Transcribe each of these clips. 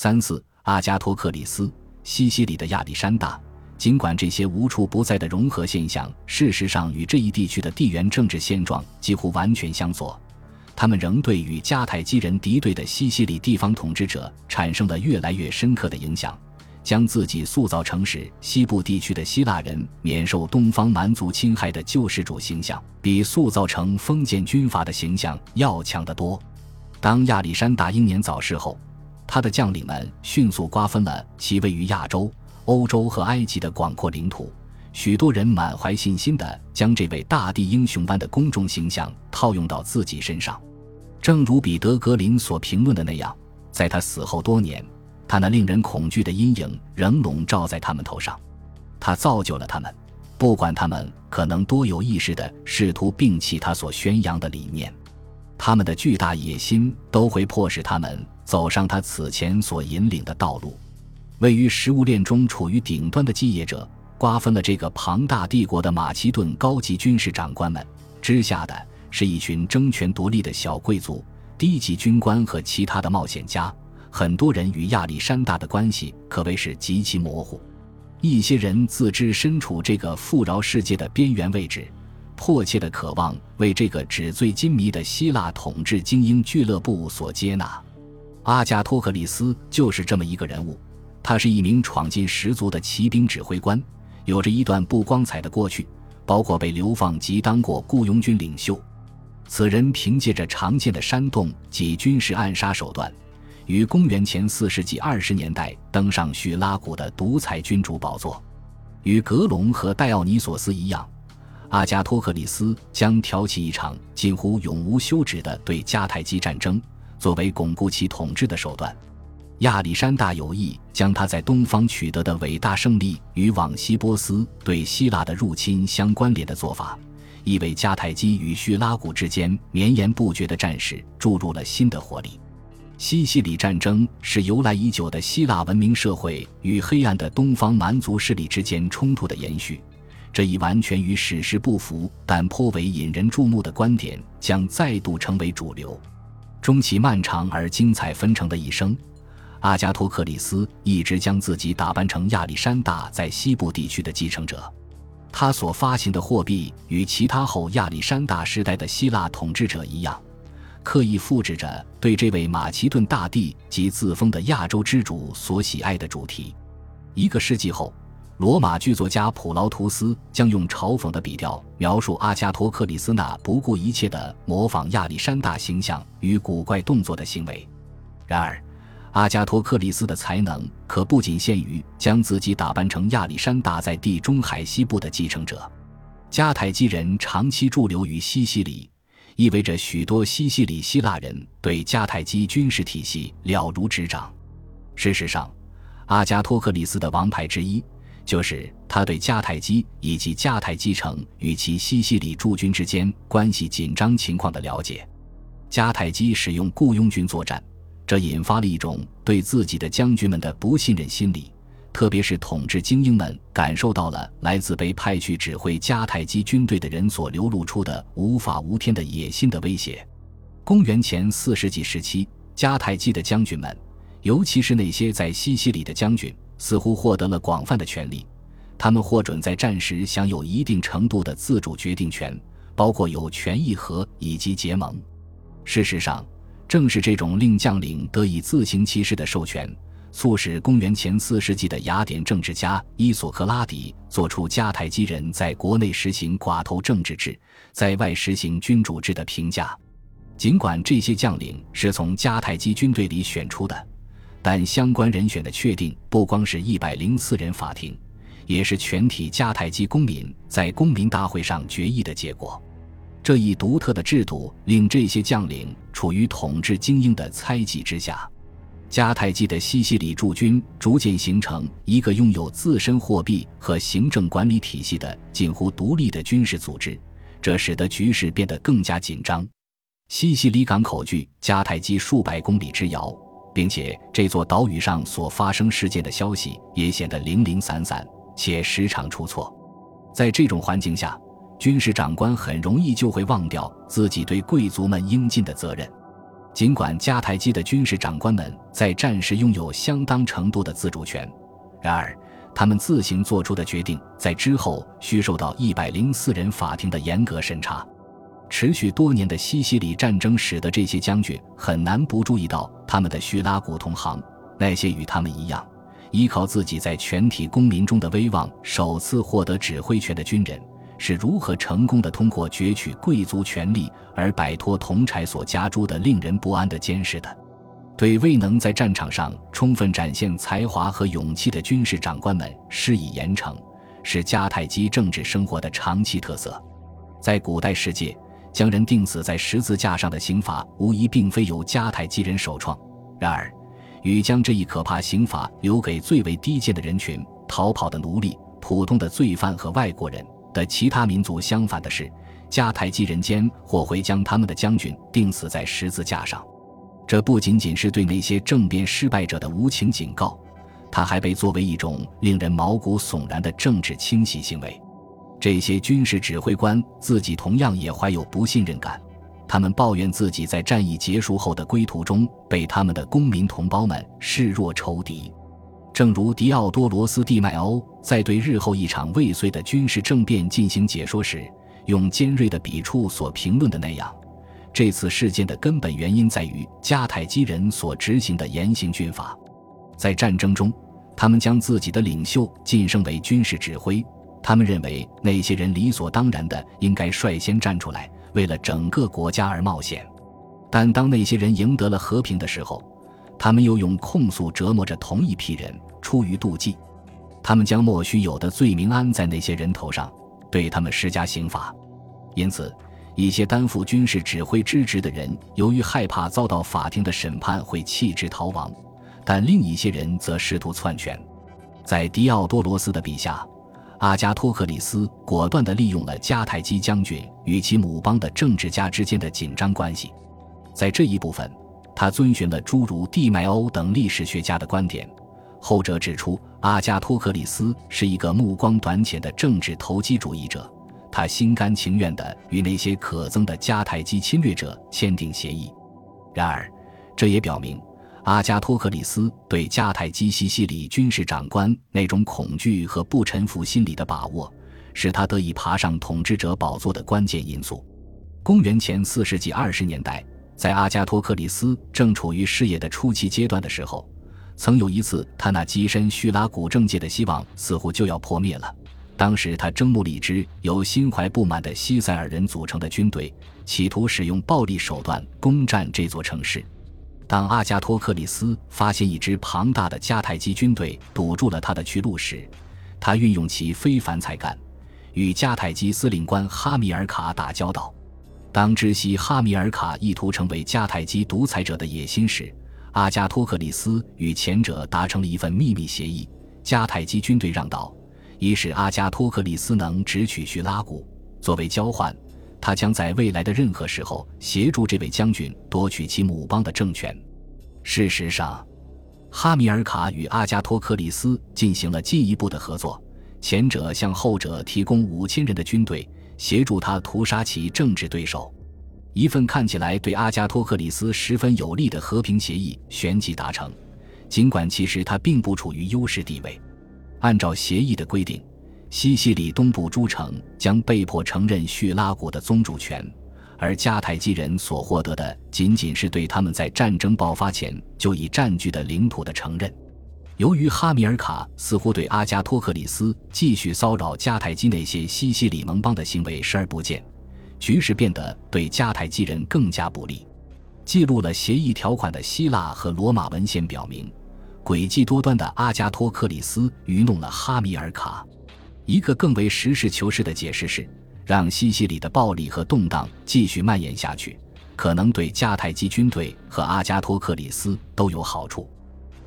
三四，阿加托克里斯，西西里的亚历山大。尽管这些无处不在的融合现象，事实上与这一地区的地缘政治现状几乎完全相左，他们仍对与迦太基人敌对的西西里地方统治者产生了越来越深刻的影响，将自己塑造成使西部地区的希腊人免受东方蛮族侵害的救世主形象，比塑造成封建军阀的形象要强得多。当亚历山大英年早逝后，他的将领们迅速瓜分了其位于亚洲。欧洲和埃及的广阔领土，许多人满怀信心地将这位大地英雄般的公众形象套用到自己身上。正如彼得·格林所评论的那样，在他死后多年，他那令人恐惧的阴影仍笼罩在他们头上。他造就了他们，不管他们可能多有意识地试图摒弃他所宣扬的理念，他们的巨大野心都会迫使他们走上他此前所引领的道路。位于食物链中处于顶端的继业者，瓜分了这个庞大帝国的马其顿高级军事长官们之下的是一群争权夺利的小贵族、低级军官和其他的冒险家。很多人与亚历山大的关系可谓是极其模糊。一些人自知身处这个富饶世界的边缘位置，迫切的渴望为这个纸醉金迷的希腊统治精英俱乐部所接纳。阿加托克里斯就是这么一个人物。他是一名闯劲十足的骑兵指挥官，有着一段不光彩的过去，包括被流放及当过雇佣军领袖。此人凭借着常见的煽动及军事暗杀手段，于公元前四世纪二十年代登上叙拉古的独裁君主宝座。与格隆和戴奥尼索斯一样，阿加托克里斯将挑起一场近乎永无休止的对迦太基战争，作为巩固其统治的手段。亚历山大有意将他在东方取得的伟大胜利与往西波斯对希腊的入侵相关联的做法，亦为迦太基与叙拉古之间绵延不绝的战事注入了新的活力。西西里战争是由来已久的希腊文明社会与黑暗的东方蛮族势力之间冲突的延续，这一完全与史实不符但颇为引人注目的观点将再度成为主流。终其漫长而精彩纷呈的一生。阿加托克里斯一直将自己打扮成亚历山大在西部地区的继承者，他所发行的货币与其他后亚历山大时代的希腊统治者一样，刻意复制着对这位马其顿大帝及自封的亚洲之主所喜爱的主题。一个世纪后，罗马剧作家普劳图斯将用嘲讽的笔调描述阿加托克里斯那不顾一切的模仿亚历山大形象与古怪动作的行为。然而，阿加托克里斯的才能可不仅限于将自己打扮成亚历山大在地中海西部的继承者。迦太基人长期驻留于西西里，意味着许多西西里希腊人对迦太基军事体系了如指掌。事实上，阿加托克里斯的王牌之一就是他对迦太基以及迦太基城与其西西里驻军之间关系紧张情况的了解。迦太基使用雇佣军作战。这引发了一种对自己的将军们的不信任心理，特别是统治精英们感受到了来自被派去指挥迦太基军队的人所流露出的无法无天的野心的威胁。公元前四世纪时期，迦太基的将军们，尤其是那些在西西里的将军，似乎获得了广泛的权利，他们获准在战时享有一定程度的自主决定权，包括有权议和以及结盟。事实上。正是这种令将领得以自行其事的授权，促使公元前四世纪的雅典政治家伊索克拉底做出迦太基人在国内实行寡头政治制，在外实行君主制的评价。尽管这些将领是从迦太基军队里选出的，但相关人选的确定不光是一百零四人法庭，也是全体迦太基公民在公民大会上决议的结果。这一独特的制度令这些将领处于统治精英的猜忌之下。迦太基的西西里驻军逐渐形成一个拥有自身货币和行政管理体系的近乎独立的军事组织，这使得局势变得更加紧张。西西里港口距迦太基数百公里之遥，并且这座岛屿上所发生事件的消息也显得零零散散，且时常出错。在这种环境下，军事长官很容易就会忘掉自己对贵族们应尽的责任。尽管迦太基的军事长官们在战时拥有相当程度的自主权，然而他们自行做出的决定在之后需受到一百零四人法庭的严格审查。持续多年的西西里战争使得这些将军很难不注意到他们的叙拉古同行，那些与他们一样依靠自己在全体公民中的威望首次获得指挥权的军人。是如何成功的通过攫取贵族权力而摆脱铜柴所加诸的令人不安的监视的？对未能在战场上充分展现才华和勇气的军事长官们施以严惩，是迦太基政治生活的长期特色。在古代世界，将人钉死在十字架上的刑罚无疑并非由迦太基人首创。然而，与将这一可怕刑罚留给最为低贱的人群——逃跑的奴隶、普通的罪犯和外国人。的其他民族相反的是，迦太基人间或会将他们的将军钉死在十字架上。这不仅仅是对那些政变失败者的无情警告，它还被作为一种令人毛骨悚然的政治清洗行为。这些军事指挥官自己同样也怀有不信任感，他们抱怨自己在战役结束后的归途中被他们的公民同胞们视若仇敌。正如迪奥多罗斯·蒂迈欧在对日后一场未遂的军事政变进行解说时，用尖锐的笔触所评论的那样，这次事件的根本原因在于迦太基人所执行的严刑峻法。在战争中，他们将自己的领袖晋升为军事指挥，他们认为那些人理所当然的应该率先站出来，为了整个国家而冒险。但当那些人赢得了和平的时候，他们又用控诉折磨着同一批人。出于妒忌，他们将莫须有的罪名安在那些人头上，对他们施加刑罚。因此，一些担负军事指挥之职的人，由于害怕遭到法庭的审判，会弃职逃亡；但另一些人则试图篡权。在迪奥多罗斯的笔下，阿加托克里斯果断地利用了迦太基将军与其母邦的政治家之间的紧张关系。在这一部分，他遵循了诸如蒂迈欧等历史学家的观点。后者指出，阿加托克里斯是一个目光短浅的政治投机主义者，他心甘情愿地与那些可憎的迦太基侵略者签订协议。然而，这也表明，阿加托克里斯对迦太基西西里军事长官那种恐惧和不臣服心理的把握，是他得以爬上统治者宝座的关键因素。公元前四世纪二十年代，在阿加托克里斯正处于事业的初期阶段的时候。曾有一次，他那跻身叙拉古政界的希望似乎就要破灭了。当时，他征募了一支由心怀不满的西塞尔人组成的军队，企图使用暴力手段攻占这座城市。当阿加托克里斯发现一支庞大的迦太基军队堵住了他的去路时，他运用其非凡才干，与迦太基司令官哈米尔卡打交道。当知悉哈米尔卡意图成为迦太基独裁者的野心时，阿加托克里斯与前者达成了一份秘密协议：迦太基军队让道，以使阿加托克里斯能直取叙拉古。作为交换，他将在未来的任何时候协助这位将军夺取其母邦的政权。事实上，哈米尔卡与阿加托克里斯进行了进一步的合作，前者向后者提供五千人的军队，协助他屠杀其政治对手。一份看起来对阿加托克里斯十分有利的和平协议旋即达成，尽管其实他并不处于优势地位。按照协议的规定，西西里东部诸城将被迫承认叙拉古的宗主权，而迦太基人所获得的仅仅是对他们在战争爆发前就已占据的领土的承认。由于哈米尔卡似乎对阿加托克里斯继续骚扰迦太基那些西西里盟邦的行为视而不见。局势变得对迦太基人更加不利。记录了协议条款的希腊和罗马文献表明，诡计多端的阿加托克里斯愚弄了哈米尔卡。一个更为实事求是的解释是，让西西里的暴力和动荡继续蔓延下去，可能对迦太基军队和阿加托克里斯都有好处。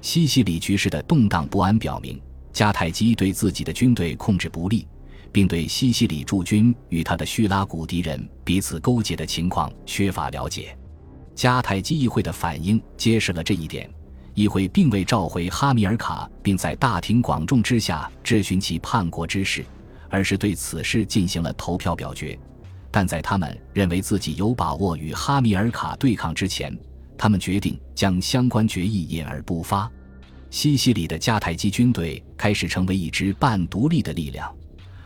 西西里局势的动荡不安表明，迦太基对自己的军队控制不利。并对西西里驻军与他的叙拉古敌人彼此勾结的情况缺乏了解。迦太基议会的反应揭示了这一点。议会并未召回哈米尔卡，并在大庭广众之下质询其叛国之事，而是对此事进行了投票表决。但在他们认为自己有把握与哈米尔卡对抗之前，他们决定将相关决议隐而不发。西西里的迦太基军队开始成为一支半独立的力量，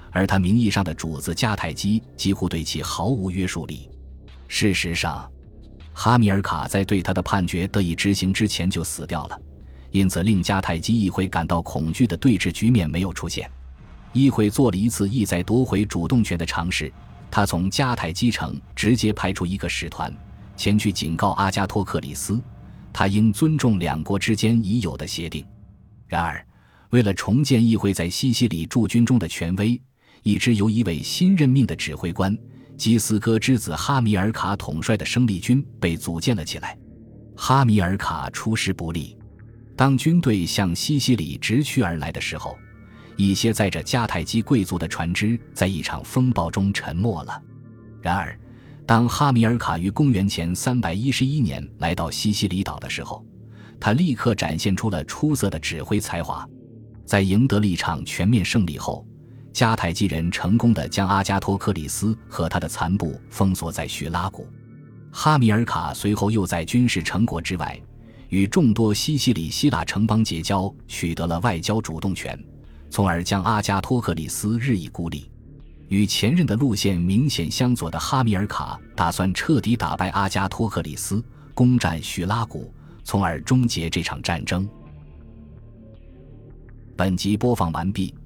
而他名义上的主子迦太基几乎对其毫无约束力。事实上，哈米尔卡在对他的判决得以执行之前就死掉了，因此令迦太基议会感到恐惧的对峙局面没有出现。议会做了一次意在夺回主动权的尝试，他从迦太基城直接派出一个使团前去警告阿加托克里斯。他应尊重两国之间已有的协定。然而，为了重建议会在西西里驻军中的权威，一支由一位新任命的指挥官基斯哥之子哈米尔卡统帅的生力军被组建了起来。哈米尔卡出师不利。当军队向西西里直驱而来的时候，一些载着迦太基贵族的船只在一场风暴中沉没了。然而，当哈米尔卡于公元前三百一十一年来到西西里岛的时候，他立刻展现出了出色的指挥才华。在赢得了一场全面胜利后，迦太基人成功的将阿加托克里斯和他的残部封锁在叙拉古。哈米尔卡随后又在军事成果之外，与众多西西里希腊城邦结交，取得了外交主动权，从而将阿加托克里斯日益孤立。与前任的路线明显相左的哈米尔卡打算彻底打败阿加托克里斯，攻占叙拉古，从而终结这场战争。本集播放完毕，